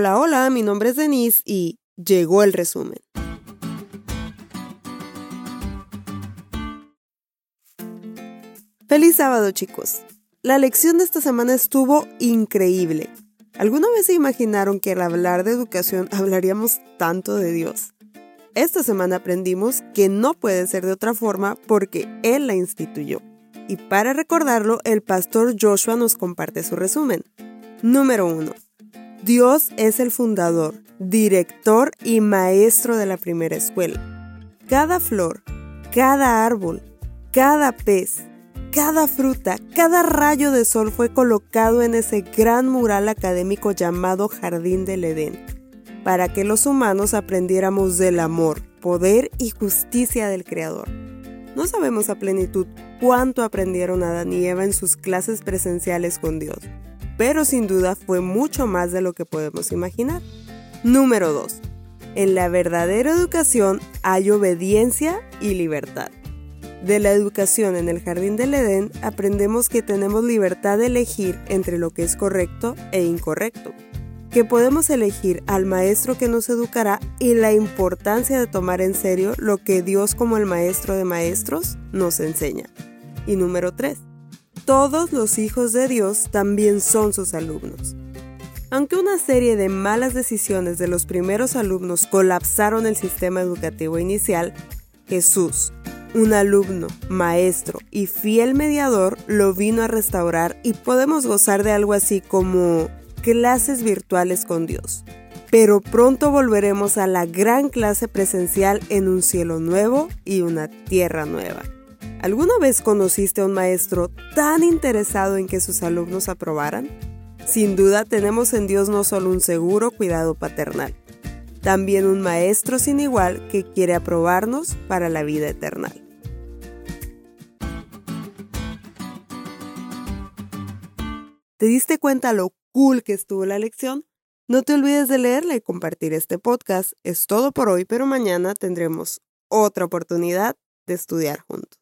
Hola, hola, mi nombre es Denise y llegó el resumen. Feliz sábado chicos. La lección de esta semana estuvo increíble. ¿Alguna vez se imaginaron que al hablar de educación hablaríamos tanto de Dios? Esta semana aprendimos que no puede ser de otra forma porque Él la instituyó. Y para recordarlo, el pastor Joshua nos comparte su resumen. Número 1. Dios es el fundador, director y maestro de la primera escuela. Cada flor, cada árbol, cada pez, cada fruta, cada rayo de sol fue colocado en ese gran mural académico llamado Jardín del Edén, para que los humanos aprendiéramos del amor, poder y justicia del Creador. No sabemos a plenitud cuánto aprendieron Adán y Eva en sus clases presenciales con Dios pero sin duda fue mucho más de lo que podemos imaginar. Número 2. En la verdadera educación hay obediencia y libertad. De la educación en el jardín del Edén aprendemos que tenemos libertad de elegir entre lo que es correcto e incorrecto, que podemos elegir al maestro que nos educará y la importancia de tomar en serio lo que Dios como el maestro de maestros nos enseña. Y número 3 todos los hijos de Dios también son sus alumnos. Aunque una serie de malas decisiones de los primeros alumnos colapsaron el sistema educativo inicial, Jesús, un alumno, maestro y fiel mediador, lo vino a restaurar y podemos gozar de algo así como clases virtuales con Dios. Pero pronto volveremos a la gran clase presencial en un cielo nuevo y una tierra nueva. ¿Alguna vez conociste a un maestro tan interesado en que sus alumnos aprobaran? Sin duda tenemos en Dios no solo un seguro cuidado paternal, también un maestro sin igual que quiere aprobarnos para la vida eterna. ¿Te diste cuenta lo cool que estuvo la lección? No te olvides de leerla y compartir este podcast. Es todo por hoy, pero mañana tendremos otra oportunidad de estudiar juntos.